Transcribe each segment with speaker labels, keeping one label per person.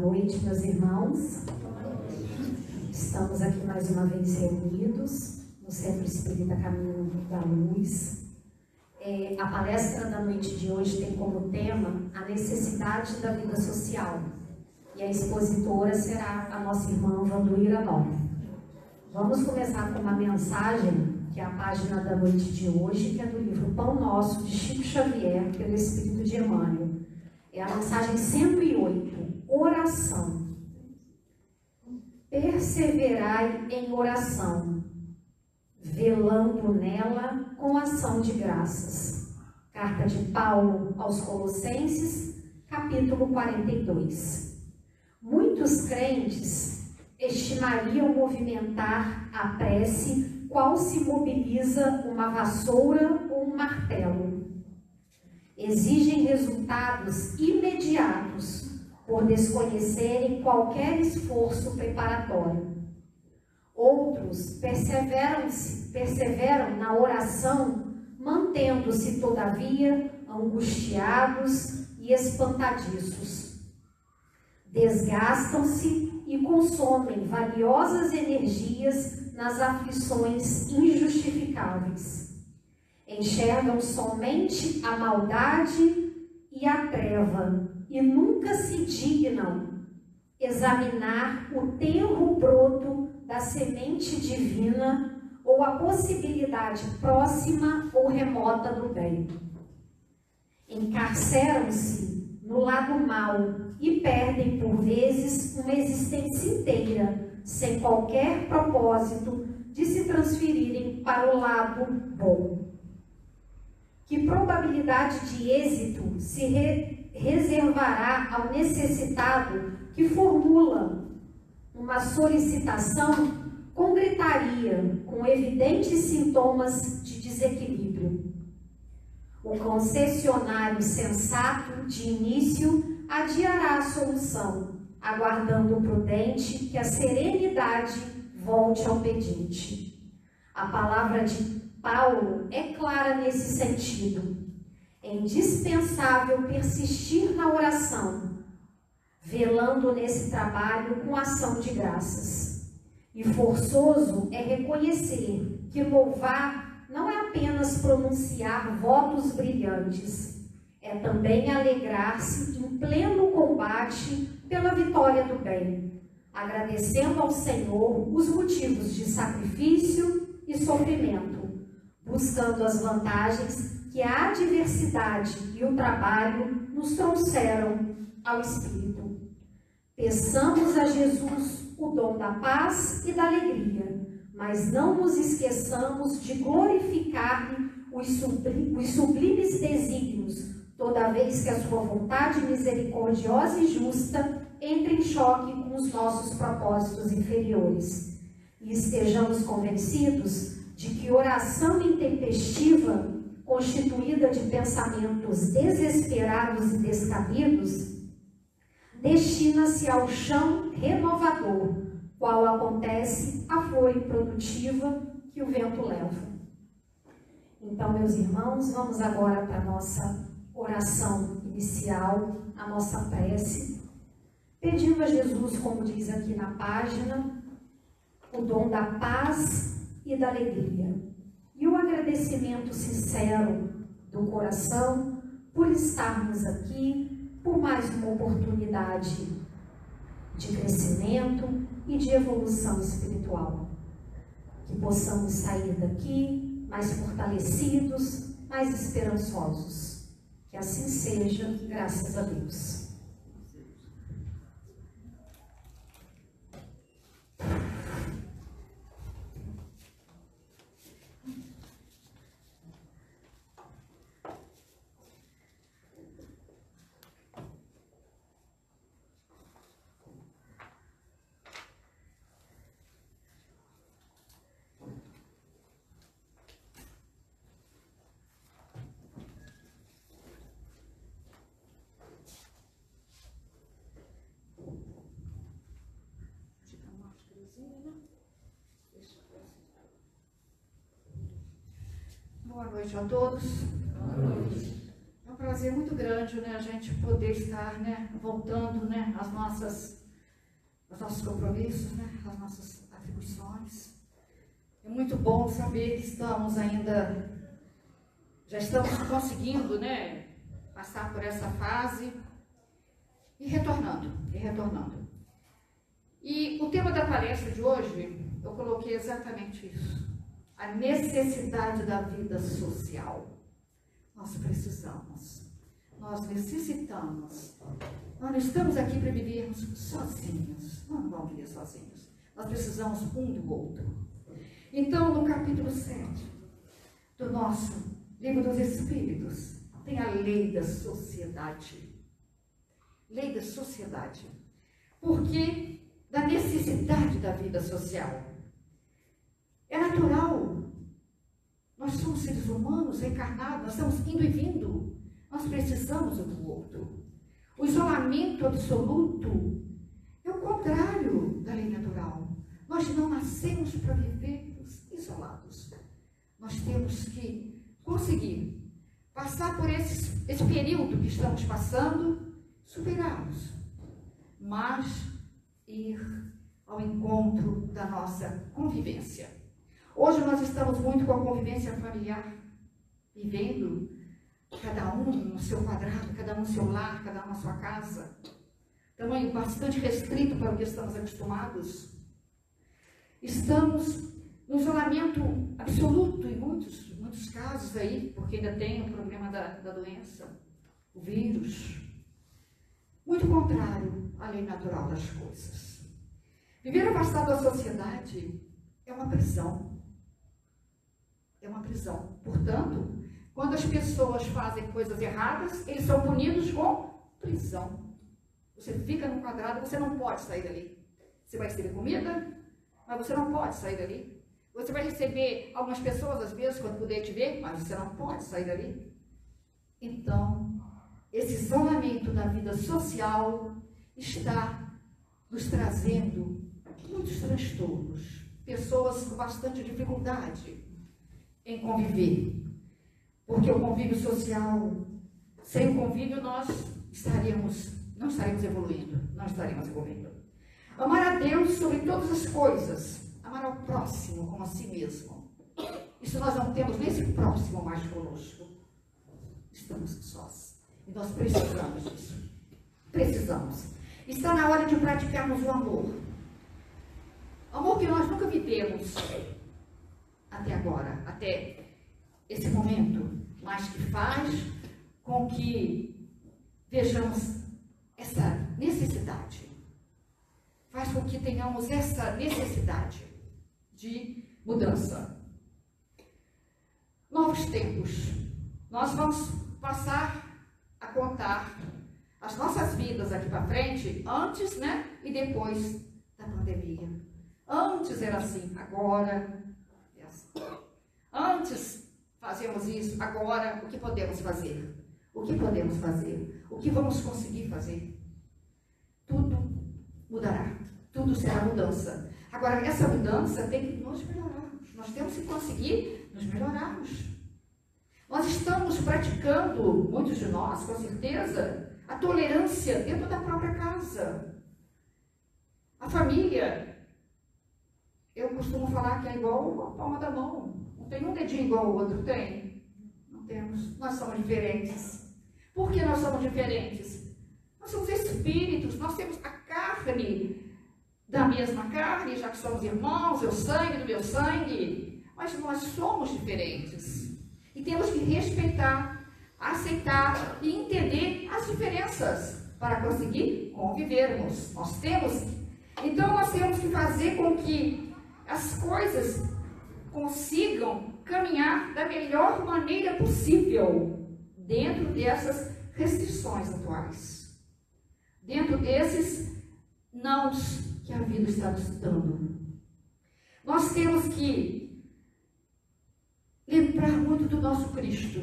Speaker 1: Noite, meus irmãos. Estamos aqui mais uma vez reunidos no Centro Espírita Caminho da Luz. É, a palestra da noite de hoje tem como tema a necessidade da vida social. E a expositora será a nossa irmã Vanduíra Nova. Vamos começar com uma mensagem, que é a página da noite de hoje, que é do livro Pão Nosso, de Chico Xavier, pelo Espírito de Emmanuel. É a mensagem 108, oração. Perseverai em oração, velando nela com ação de graças. Carta de Paulo aos Colossenses, capítulo 42. Muitos crentes estimariam movimentar a prece qual se mobiliza uma vassoura ou um martelo exigem resultados imediatos por desconhecerem qualquer esforço preparatório. Outros perseveram, perseveram na oração, mantendo-se, todavia, angustiados e espantadiços. Desgastam-se e consomem valiosas energias nas aflições injustificáveis enxergam somente a maldade e a treva e nunca se dignam examinar o tenro broto da semente divina ou a possibilidade próxima ou remota do bem. Encarceram-se no lado mal e perdem por vezes uma existência inteira sem qualquer propósito de se transferirem para o lado bom. Que probabilidade de êxito se re reservará ao necessitado que formula uma solicitação com gritaria, com evidentes sintomas de desequilíbrio? O concessionário sensato, de início, adiará a solução, aguardando prudente que a serenidade volte ao pedinte. A palavra de Paulo é clara nesse sentido. É indispensável persistir na oração, velando nesse trabalho com ação de graças. E forçoso é reconhecer que louvar não é apenas pronunciar votos brilhantes, é também alegrar-se em pleno combate pela vitória do bem, agradecendo ao Senhor os motivos de sacrifício e sofrimento buscando as vantagens que a adversidade e o trabalho nos trouxeram ao Espírito. Peçamos a Jesus o dom da paz e da alegria, mas não nos esqueçamos de glorificar-lhe os, sublimes desígnios, toda vez que a sua vontade misericordiosa e justa entre em choque com os nossos propósitos inferiores. E estejamos convencidos de que oração intempestiva, constituída de pensamentos desesperados e descabidos, destina-se ao chão renovador, qual acontece a flor improdutiva que o vento leva. Então, meus irmãos, vamos agora para a nossa oração inicial, a nossa prece, pedindo a Jesus, como diz aqui na página, o dom da paz e da alegria. Agradecimento sincero do coração por estarmos aqui, por mais uma oportunidade de crescimento e de evolução espiritual. Que possamos sair daqui mais fortalecidos, mais esperançosos. Que assim seja, graças a Deus. Boa noite a todos. Boa noite. É um
Speaker 2: prazer muito grande, né, a gente poder estar, né, voltando, né, às nossas, aos nossos compromissos, né, às nossas atribuições. É muito bom saber que estamos ainda, já estamos conseguindo, né, passar por essa fase e retornando, e retornando. E o tema da palestra de hoje, eu coloquei exatamente isso. A necessidade da vida social. Nós precisamos. Nós necessitamos. Nós não estamos aqui para vivermos sozinhos. Nós não vamos viver sozinhos. Nós precisamos um do outro. Então, no capítulo 7 do nosso livro dos Espíritos, tem a lei da sociedade. Lei da sociedade. Porque da necessidade da vida social. É natural. Nós somos seres humanos encarnados, nós estamos indo e vindo. Nós precisamos um do outro. O isolamento absoluto é o contrário da lei natural. Nós não nascemos para vivermos isolados. Nós temos que conseguir passar por esse, esse período que estamos passando, superá-los. Mas ir ao encontro da nossa convivência. Hoje nós estamos muito com a convivência familiar, vivendo cada um no seu quadrado, cada um no seu lar, cada um na sua casa. Tamanho bastante restrito para o que estamos acostumados. Estamos no isolamento absoluto em muitos, muitos casos aí, porque ainda tem o problema da, da doença, o vírus. Muito contrário à lei natural das coisas. Viver afastado da sociedade é uma prisão. É uma prisão. Portanto, quando as pessoas fazem coisas erradas, eles são punidos com prisão. Você fica no quadrado, você não pode sair dali. Você vai receber comida, mas você não pode sair dali. Você vai receber algumas pessoas, às vezes, quando puder te ver, mas você não pode sair dali. Então, esse isolamento da vida social está nos trazendo muitos transtornos, pessoas com bastante dificuldade em conviver. Porque o convívio social, sem o convívio, nós estaríamos, não estaríamos evoluindo, não estaríamos evoluindo. Amar a Deus sobre todas as coisas, amar ao próximo como a si mesmo. Isso nós não temos nesse próximo mais conosco. Estamos sós. E nós precisamos disso. Precisamos. Está na hora de praticarmos o amor. Amor que nós nunca vivemos até agora, até esse momento, mas que faz com que vejamos essa necessidade. Faz com que tenhamos essa necessidade de mudança. Novos tempos. Nós vamos passar a contar as nossas vidas aqui para frente, antes, né? E depois da pandemia. Antes era assim, agora. Antes fazíamos isso, agora o que podemos fazer? O que podemos fazer? O que vamos conseguir fazer? Tudo mudará. Tudo será mudança. Agora, essa mudança tem que nos melhorarmos. Nós temos que conseguir nos melhorarmos. Nós estamos praticando, muitos de nós, com certeza, a tolerância dentro da própria casa. A família, eu costumo falar que é igual a palma da mão. Tem um dedinho igual ao outro, tem? Não temos. Nós somos diferentes. Por que nós somos diferentes? Nós somos espíritos, nós temos a carne da mesma carne, já que somos irmãos, eu sangue do meu sangue, mas nós somos diferentes. E temos que respeitar, aceitar e entender as diferenças para conseguir convivermos. Nós temos, então nós temos que fazer com que as coisas consigam caminhar da melhor maneira possível dentro dessas restrições atuais. Dentro desses nãos que a vida está nos dando. Nós temos que lembrar muito do nosso Cristo,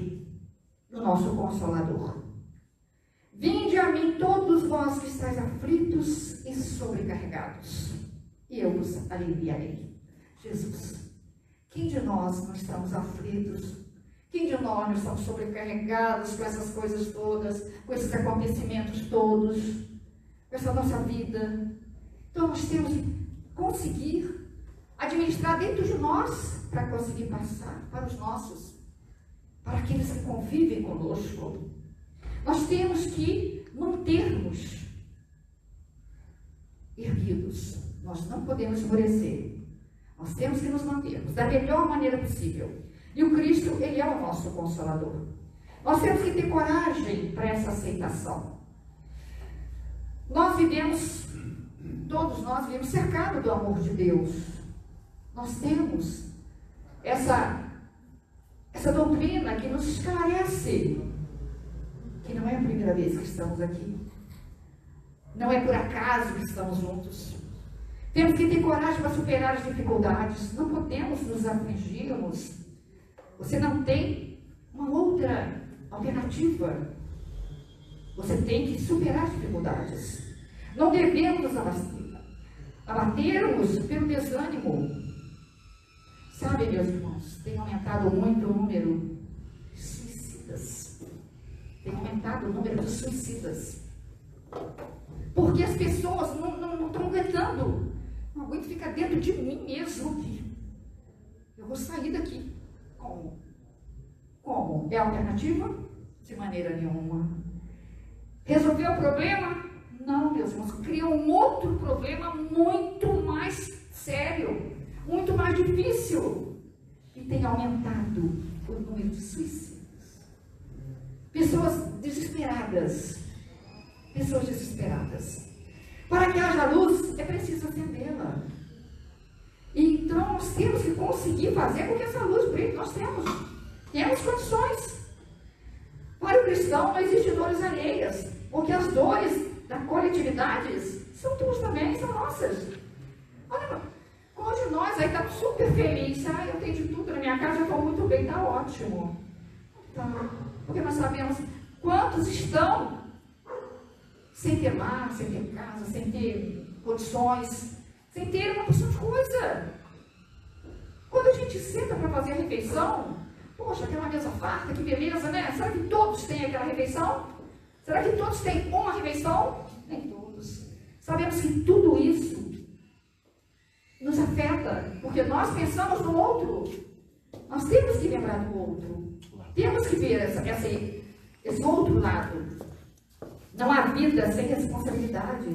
Speaker 2: do nosso Consolador. Vinde a mim todos vós que estáis aflitos e sobrecarregados, e eu vos aliviarei. Jesus, quem de nós não estamos aflitos? Quem de nós não estamos sobrecarregados com essas coisas todas, com esses acontecimentos todos, com essa nossa vida? Então nós temos que conseguir administrar dentro de nós para conseguir passar para os nossos, para aqueles que convivem conosco. Nós temos que mantermos erguidos. Nós não podemos esmorecer. Nós temos que nos mantermos da melhor maneira possível. E o Cristo, Ele é o nosso consolador. Nós temos que ter coragem para essa aceitação. Nós vivemos, todos nós vivemos cercados do amor de Deus. Nós temos essa, essa doutrina que nos esclarece que não é a primeira vez que estamos aqui. Não é por acaso que estamos juntos. Temos que ter coragem para superar as dificuldades. Não podemos nos afligirmos você não tem uma outra alternativa. Você tem que superar as dificuldades. Não devemos abatermos pelo desânimo. Sabe, meus irmãos, tem aumentado muito o número de suicidas. Tem aumentado o número de suicidas. Porque as pessoas não, não, não estão aguentando. Não aguento ficar dentro de mim mesmo aqui. Eu vou sair daqui. Como? Como? É alternativa? De maneira nenhuma. Resolveu o problema? Não, meus irmãos. Cria um outro problema muito mais sério, muito mais difícil. E tem aumentado o número de suicídios. Pessoas desesperadas. Pessoas desesperadas. Para que haja luz, é preciso acendê-la. Então, nós temos que conseguir fazer com que essa luz brilhe. Nós temos. Temos condições. Para o cristão, não existem dores alheias, porque as dores da coletividade são tuas também, são nossas. Olha, qual de nós aí está super feliz? Ah, eu tenho de tudo na minha casa, eu estou muito bem, está ótimo. Tá. Porque nós sabemos quantos estão sem ter lar, sem ter casa, sem ter condições, sem ter uma porção de coisa. Quando a gente senta para fazer a refeição, poxa, aquela mesa farta, que beleza, né? Será que todos têm aquela refeição? Será que todos têm uma refeição? Nem todos. Sabemos que tudo isso nos afeta, porque nós pensamos no outro. Nós temos que lembrar do outro. Temos que ver essa, essa, esse outro lado. Não há vida sem responsabilidade.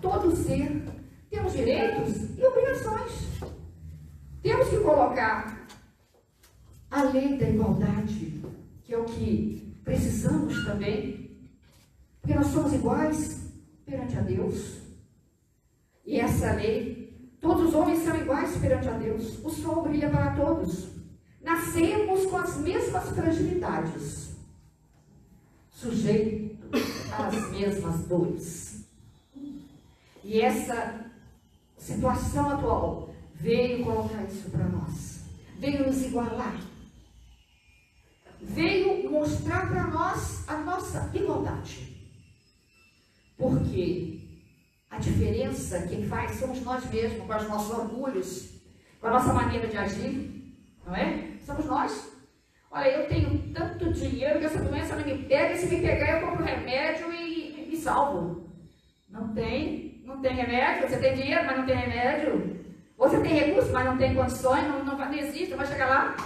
Speaker 2: Todo ser temos direitos e obrigações. Temos que colocar a lei da igualdade, que é o que precisamos também, porque nós somos iguais perante a Deus. E essa lei, todos os homens são iguais perante a Deus. O sol brilha para todos. Nascemos com as mesmas fragilidades, sujeitos às mesmas dores. E essa situação atual veio colocar isso para nós, veio nos igualar, veio mostrar para nós a nossa igualdade. Porque a diferença que faz somos nós mesmos, com os nossos orgulhos, com a nossa maneira de agir, não é? Somos nós. Olha, eu tenho tanto dinheiro que essa doença não me pega, e se me pegar eu compro remédio e me salvo. Não tem não tem remédio, você tem dinheiro, mas não tem remédio. Você tem recursos, mas não tem condições, não, não, não existe, vai chegar lá.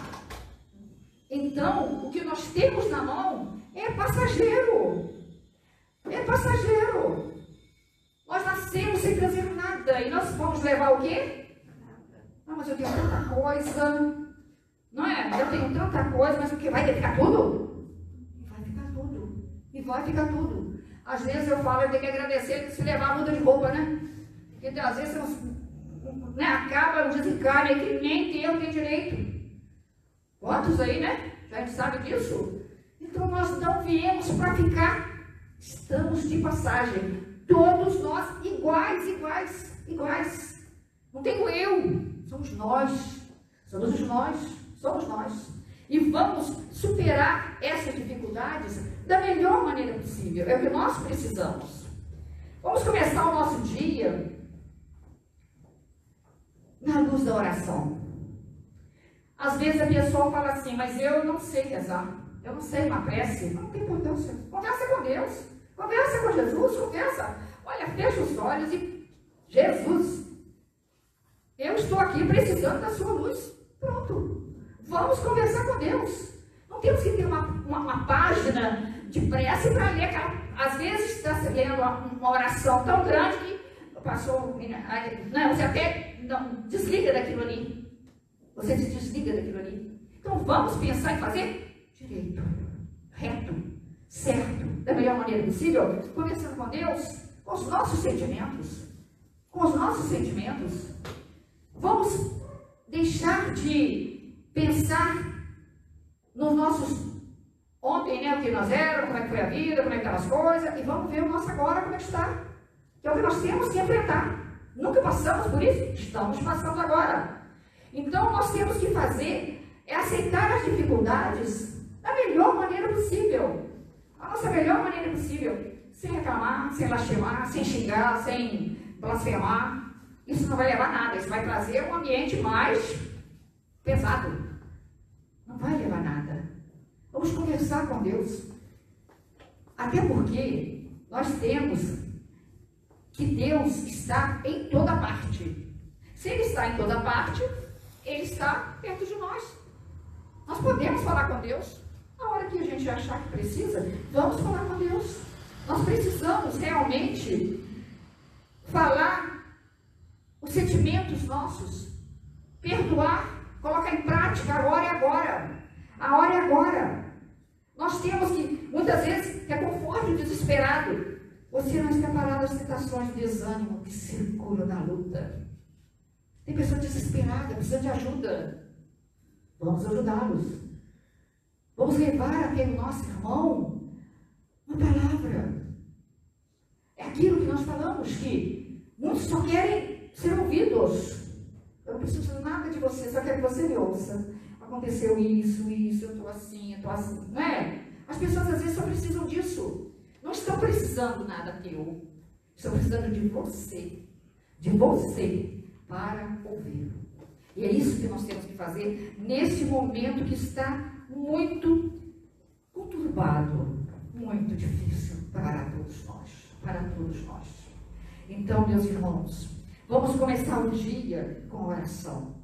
Speaker 2: Então, o que nós temos na mão é passageiro. É passageiro. Nós nascemos sem trazer nada. E nós vamos levar o quê? Ah, mas eu tenho tanta coisa. Não é? Eu tenho tanta coisa, mas o que? Vai ficar tudo? Vai ficar tudo. E vai ficar tudo. Às vezes eu falo, eu tenho que agradecer se levar a muda de roupa, né? Porque às vezes né, acaba um desencalhe que nem tem direito. Quantos aí, né? A gente sabe disso. Então nós não viemos para ficar. Estamos de passagem. Todos nós iguais, iguais, iguais. Não tenho eu. Somos nós. Somos nós. Somos nós. E vamos superar essas dificuldades da melhor maneira possível. É o que nós precisamos. Vamos começar o nosso dia na luz da oração. Às vezes a pessoa fala assim, mas eu não sei rezar, eu não sei uma prece. Não tem importância. Conversa com Deus, conversa com Jesus, conversa. Olha, fecha os olhos e Jesus, eu estou aqui precisando da sua luz. Pronto. Vamos conversar com Deus. Não temos que ter uma, uma, uma página de prece para ler. Às vezes está lendo uma, oração tão grande que passou. Não, você até não, desliga daquilo ali. Você se desliga daquilo ali. Então vamos pensar em fazer direito, reto, certo, da melhor maneira possível, conversando com Deus, com os nossos sentimentos. Com os nossos sentimentos. Vamos deixar de pensar nos nossos ontem, né, o que nós éramos, como é que foi a vida, como é que estão as coisas, e vamos ver o nosso agora como é que está. Que é o que nós temos que enfrentar. Nunca passamos por isso, estamos passando agora. Então nós temos que fazer é aceitar as dificuldades da melhor maneira possível. A nossa melhor maneira possível. Sem reclamar, sem lastimar, sem xingar, sem blasfemar. Isso não vai levar a nada, isso vai trazer um ambiente mais pesado. Não vai levar nada. Vamos conversar com Deus. Até porque nós temos que Deus está em toda parte. Se Ele está em toda parte, Ele está perto de nós. Nós podemos falar com Deus. Na hora que a gente achar que precisa, vamos falar com Deus. Nós precisamos realmente falar os sentimentos nossos, perdoar, colocar em prática, a hora é agora. A hora é agora. Nós temos que, muitas vezes, é conforto desesperado. Você não escapará das tentações de desânimo que circulam na luta. Tem pessoa desesperada, precisa de ajuda. Vamos ajudá-los. Vamos levar aquele nosso irmão uma palavra. É aquilo que nós falamos, que muitos só querem ser ouvidos. Eu não preciso nada de você, só quero que você me ouça. Aconteceu isso, isso, eu estou assim, eu estou assim. Não é? As pessoas às vezes só precisam disso. Não estão precisando nada teu. Estão precisando de você. De você para ouvir. E é isso que nós temos que fazer nesse momento que está muito conturbado, muito difícil para todos nós. Para todos nós. Então, meus irmãos, Vamos começar o dia com oração.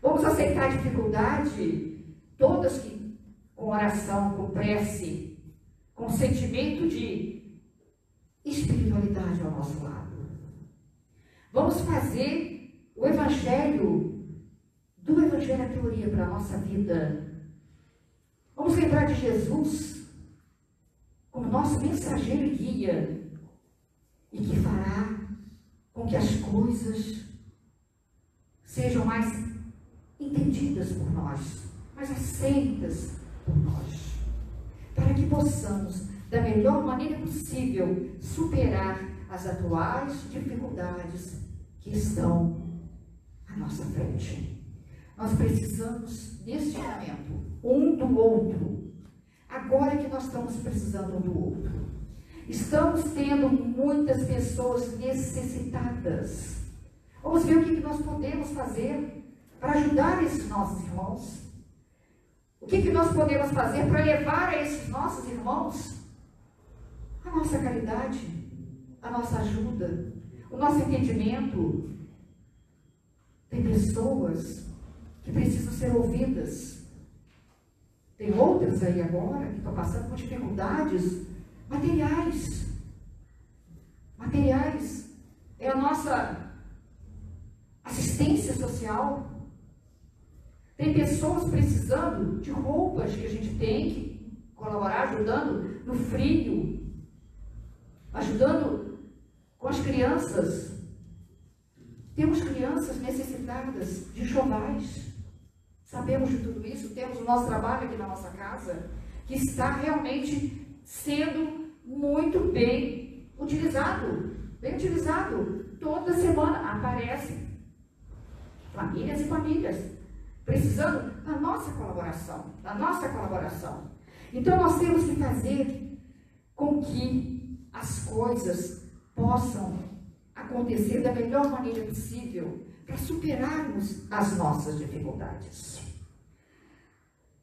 Speaker 2: Vamos aceitar a dificuldade, todas que com oração, com prece, com sentimento de espiritualidade ao nosso lado. Vamos fazer o Evangelho, do Evangelho à teoria para a nossa vida. Vamos lembrar de Jesus como nosso mensageiro e guia e que fará com que as coisas sejam mais entendidas por nós, mais aceitas por nós, para que possamos, da melhor maneira possível, superar as atuais dificuldades que estão à nossa frente. Nós precisamos, neste momento, um do outro. Agora que nós estamos precisando um do outro. Estamos tendo muitas pessoas necessitadas. Vamos ver o que nós podemos fazer para ajudar esses nossos irmãos. O que, nós podemos fazer para levar a esses nossos irmãos a nossa caridade, a nossa ajuda, o nosso entendimento. Tem pessoas que precisam ser ouvidas. Tem outras aí agora que estão passando por dificuldades Materiais. Materiais. É a nossa assistência social. Tem pessoas precisando de roupas que a gente tem que colaborar, ajudando no frio, ajudando com as crianças. Temos crianças necessitadas de chovais. Sabemos de tudo isso, temos o nosso trabalho aqui na nossa casa, que está realmente sendo muito bem utilizado. Bem utilizado. Toda semana aparece famílias e famílias precisando da nossa colaboração, da nossa colaboração. Então nós temos que fazer com que as coisas possam acontecer da melhor maneira possível para superarmos as nossas dificuldades.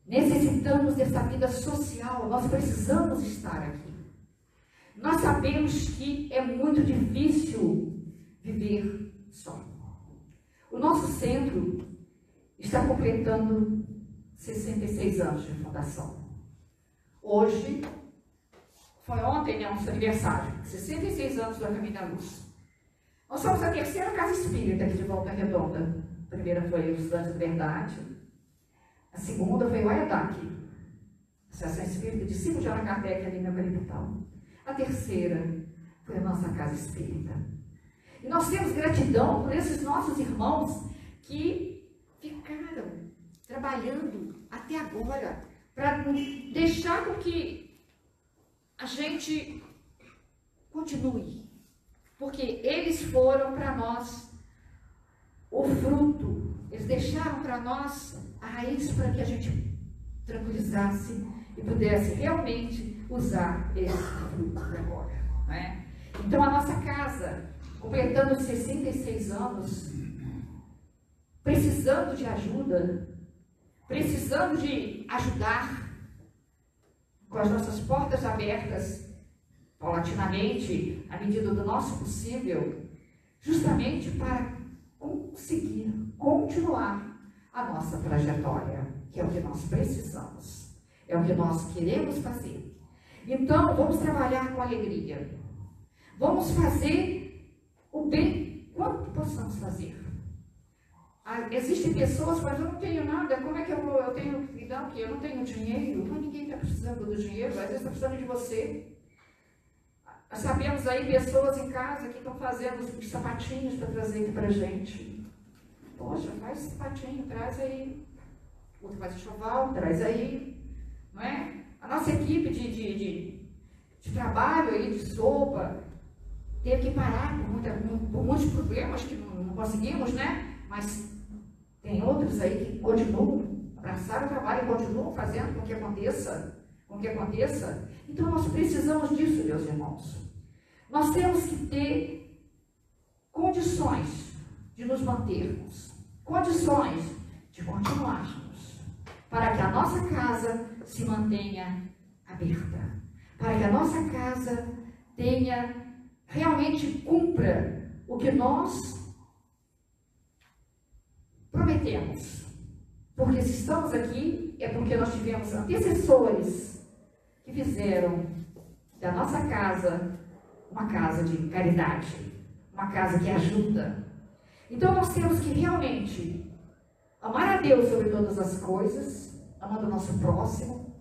Speaker 2: necessitamos dessa vida social, nós precisamos estar aqui. Nós sabemos que é muito difícil viver só. O nosso centro está completando 66 anos de fundação. Hoje, foi ontem, né, nosso aniversário, 66 anos do Caminho da Luz. Nós somos a terceira casa espírita aqui de Volta Redonda. A primeira foi o Estudante da Verdade. A segunda foi o Ayadaki, Associação Espírita de Cimo de Allan Kardec, ali na Capital. A terceira foi a nossa casa espírita. E nós temos gratidão por esses nossos irmãos que ficaram trabalhando até agora para deixar com que a gente continue. Porque eles foram para nós o fruto, eles deixaram para nós a raiz para que a gente tranquilizasse e pudesse realmente usar esse fruto agora. Né? Então, a nossa casa, completando 66 anos, precisando de ajuda, precisando de ajudar, com as nossas portas abertas, paulatinamente, à medida do nosso possível, justamente para conseguir continuar a nossa trajetória, que é o que nós precisamos, é o que nós queremos fazer. Então, vamos trabalhar com alegria. Vamos fazer o bem quanto possamos fazer. Ah, existem pessoas, mas eu não tenho nada, como é que eu, vou, eu tenho que dar o quê? Eu não tenho dinheiro, mas ninguém está precisando do dinheiro, às vezes está precisando de você. Nós sabemos aí pessoas em casa que estão fazendo os sapatinhos para trazer para a gente. Poxa, faz sapatinho, traz aí. Outro faz enxoval, traz aí. Não é? A nossa equipe de, de, de, de trabalho aí, de sopa, teve que parar por, muita, por muitos problemas que não, não conseguimos, né? Mas tem outros aí que continuam, abraçaram o trabalho e continuam fazendo com que aconteça, com que aconteça. Então nós precisamos disso, meus irmãos. Nós temos que ter condições de nos mantermos, condições de continuarmos, para que a nossa casa se mantenha aberta, para que a nossa casa tenha realmente cumpra o que nós prometemos. Porque se estamos aqui, é porque nós tivemos antecessores que fizeram da nossa casa uma casa de caridade, uma casa que ajuda. Então nós temos que realmente amar a Deus sobre todas as coisas, amando o nosso próximo,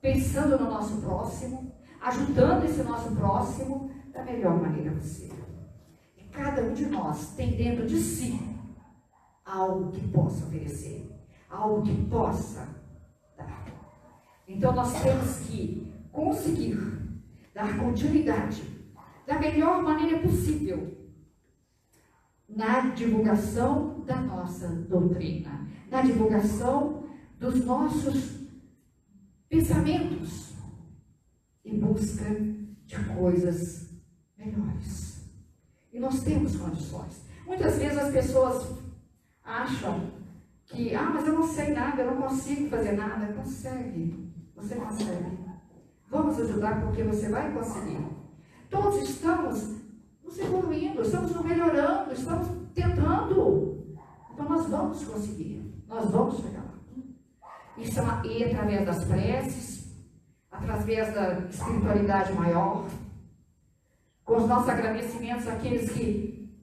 Speaker 2: pensando no nosso próximo, ajudando esse nosso próximo da melhor maneira possível. E cada um de nós tem dentro de si algo que possa oferecer, algo que possa dar. Então nós temos que conseguir dar continuidade da melhor maneira possível na divulgação da nossa doutrina, na divulgação dos nossos pensamentos em busca de coisas melhores. E nós temos condições. Muitas vezes as pessoas acham que, ah, mas eu não sei nada, eu não consigo fazer nada. Consegue, você consegue. Vamos ajudar porque você vai conseguir. Todos estamos nos evoluindo, estamos nos melhorando, estamos tentando. Então nós vamos conseguir, nós vamos chegar Isso é e através das preces, através da espiritualidade maior, com os nossos agradecimentos àqueles que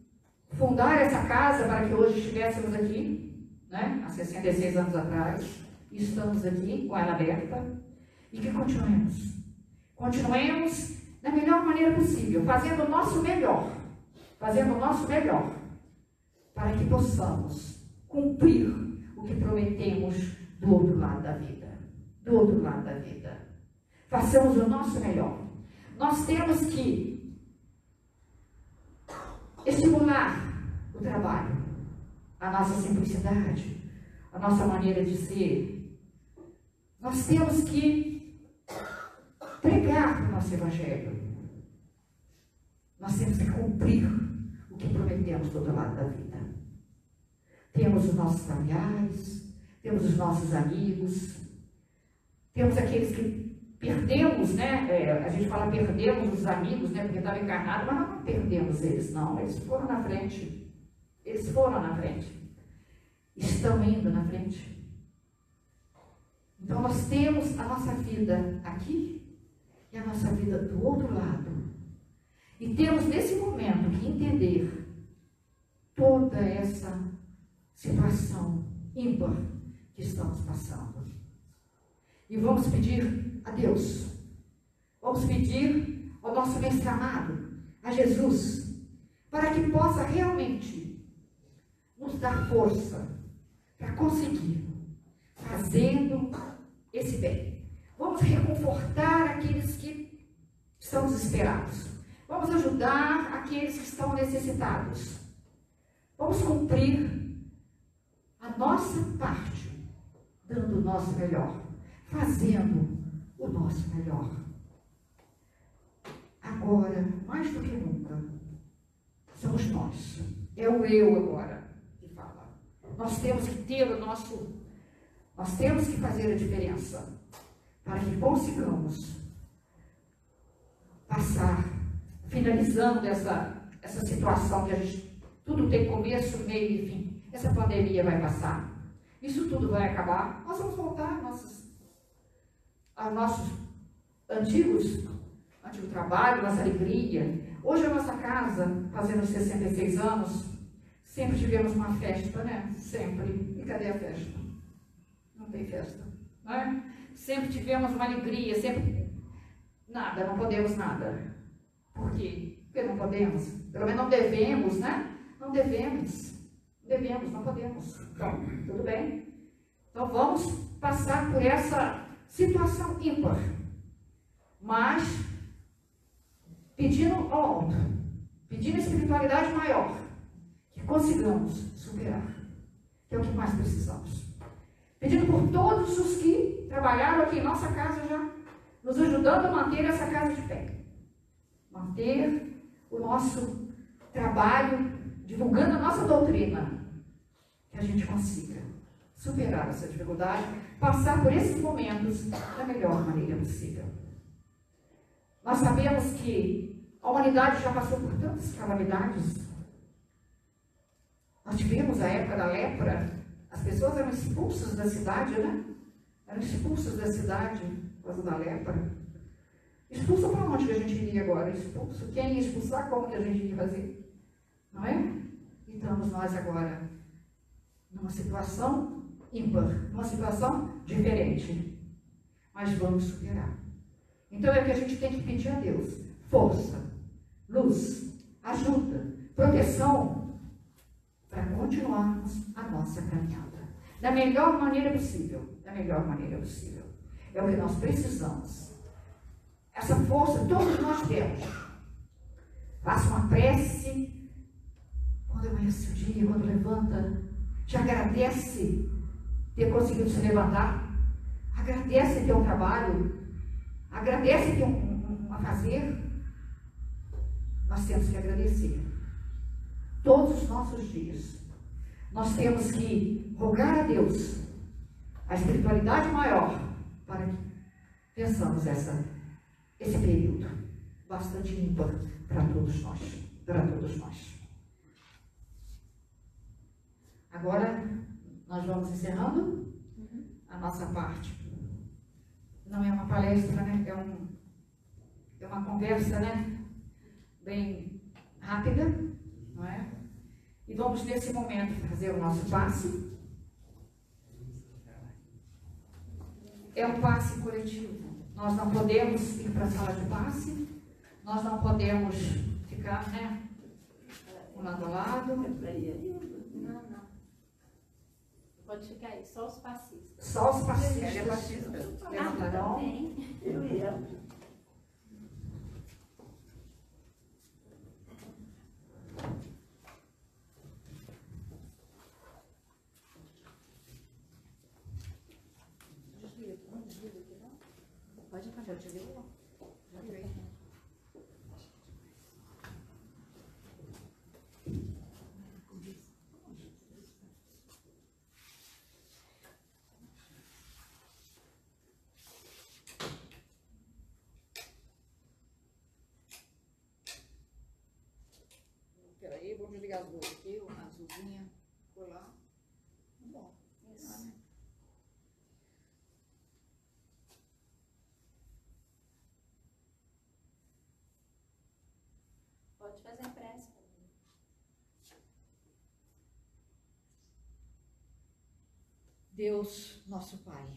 Speaker 2: fundar essa casa para que hoje estivéssemos aqui, né, há 66 anos atrás, e estamos aqui com ela aberta, e que continuemos. Continuemos da melhor maneira possível, fazendo o nosso melhor, fazendo o nosso melhor, para que possamos cumprir o que prometemos do outro lado da vida. Do outro lado da vida. Façamos o nosso melhor. Nós temos que estimular o trabalho, a nossa simplicidade, a nossa maneira de ser. Nós temos que pregar o nosso Evangelho. Nós temos que cumprir o que prometemos do outro lado da vida. Temos os nossos familiares, temos os nossos amigos, Temos aqueles que perdemos, né? É, a gente fala perdemos os amigos, né? Porque estavam encarnados, mas nós não perdemos eles, não. Eles foram na frente. Eles foram na frente. Estão indo na frente. Então nós temos a nossa vida aqui e a nossa vida do outro lado. E temos nesse momento que entender toda essa situação ímpar que estamos passando. E vamos pedir a Deus, vamos pedir ao nosso mestre amado, a Jesus, para que possa realmente nos dar força para conseguir, fazendo esse bem. Vamos reconfortar aqueles que estão desesperados. Vamos ajudar aqueles que estão necessitados. Vamos cumprir a nossa parte, dando o nosso melhor, fazendo o nosso melhor. Agora, mais do que nunca, somos nós. É o eu agora que fala. Nós temos que ter o nosso, nós temos que fazer a diferença para que consigamos passar, finalizando essa, essa situação que a gente tudo tem começo, meio e fim. Essa pandemia vai passar. Isso tudo vai acabar. Nós vamos voltar nossos, aos nossos antigos, antigo trabalho, nossa alegria. Hoje a nossa casa, fazendo 66 anos, sempre tivemos uma festa, né? Sempre. E cadê a festa? Não tem festa. Não é? Sempre tivemos uma alegria, sempre. Nada, não podemos nada. Por quê? Porque não podemos. Pelo menos não devemos, né? Não devemos. Devemos, não podemos. Então, tudo bem? Então vamos passar por essa situação ímpar. Mas pedindo ao alto, pedindo espiritualidade maior, que consigamos superar. Que é o que mais precisamos. Pedindo por todos os que trabalharam aqui em nossa casa já, nos ajudando a manter essa casa de pé. Manter o nosso trabalho divulgando a nossa doutrina, que a gente consiga superar essa dificuldade, passar por esses momentos da melhor maneira possível. Nós sabemos que a humanidade já passou por tantas calamidades. Nós tivemos a época da lepra, as pessoas eram expulsas da cidade, né? Eram expulsas da cidade por causa da lepra. Expulso para onde que a gente iria agora? Expulso. Quem ia expulsar? Como que a gente ia fazer? Não é? E estamos nós agora numa situação ímpar, numa situação diferente. Mas vamos superar. Então é que a gente tem que pedir a Deus: força, luz, ajuda, proteção para continuarmos a nossa caminhada da melhor maneira possível. Da melhor maneira possível. É o que nós precisamos. Essa força todos nós temos. Faça uma prece quando amanhece o dia, quando levanta, te agradece ter conseguido se levantar, agradece ter um trabalho, agradece ter um, um, a fazer. Nós temos que agradecer. Todos os nossos dias. Nós temos que rogar a Deus a espiritualidade maior para que pensamos essa, esse período bastante ímpar para todos nós. Para todos nós. Agora, nós vamos encerrando a nossa parte. Não é uma palestra, né? É, um, é uma conversa, né? Bem rápida, não é? E vamos, nesse momento, fazer o nosso passe. É um passe coletivo. Nós não podemos ir para a sala de passe, nós não podemos ficar, né? Um lado a lado.
Speaker 3: Pode ficar aí, só os passistas.
Speaker 2: Só os passistas. É passista. Levanta a mão.
Speaker 3: Eu ia.
Speaker 2: Pode apagar, eu te digo. Já veio. Desligar as luzes aqui, a azulzinha por lá. Bom,
Speaker 3: Isso.
Speaker 2: tá, né?
Speaker 3: Pode fazer a prece.
Speaker 2: Deus, nosso Pai,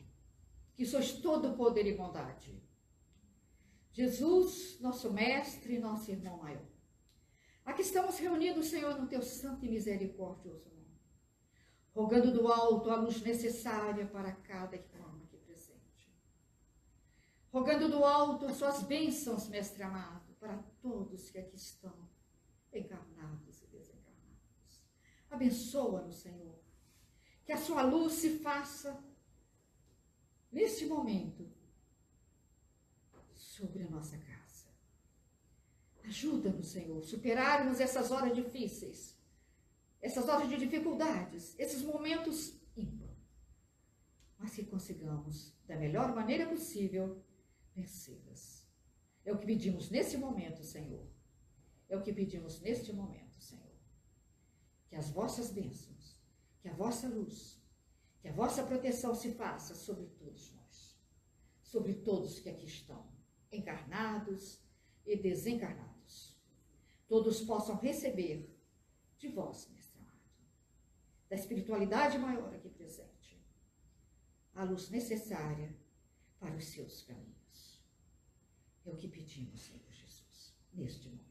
Speaker 2: que sois todo poder e bondade. Jesus, nosso mestre e nosso irmão maior. Aqui estamos reunidos, Senhor, no teu santo e misericordioso nome, rogando do alto a luz necessária para cada irmão aqui presente. Rogando do alto suas bênçãos, mestre amado, para todos que aqui estão, encarnados e desencarnados. Abençoa-nos, Senhor que a sua luz se faça neste momento sobre a nossa casa. Ajuda-nos, Senhor, superarmos essas horas difíceis, essas horas de dificuldades, esses momentos ímpares, mas que consigamos, da melhor maneira possível, vencê-las. É o que pedimos nesse momento, Senhor. É o que pedimos neste momento, Senhor. Que as vossas bênçãos que a vossa luz, que a vossa proteção se faça sobre todos nós, sobre todos que aqui estão, encarnados e desencarnados. Todos possam receber de vós, mestre amado, da espiritualidade maior aqui presente, a luz necessária para os seus caminhos. É o que pedimos, Senhor Jesus, neste momento.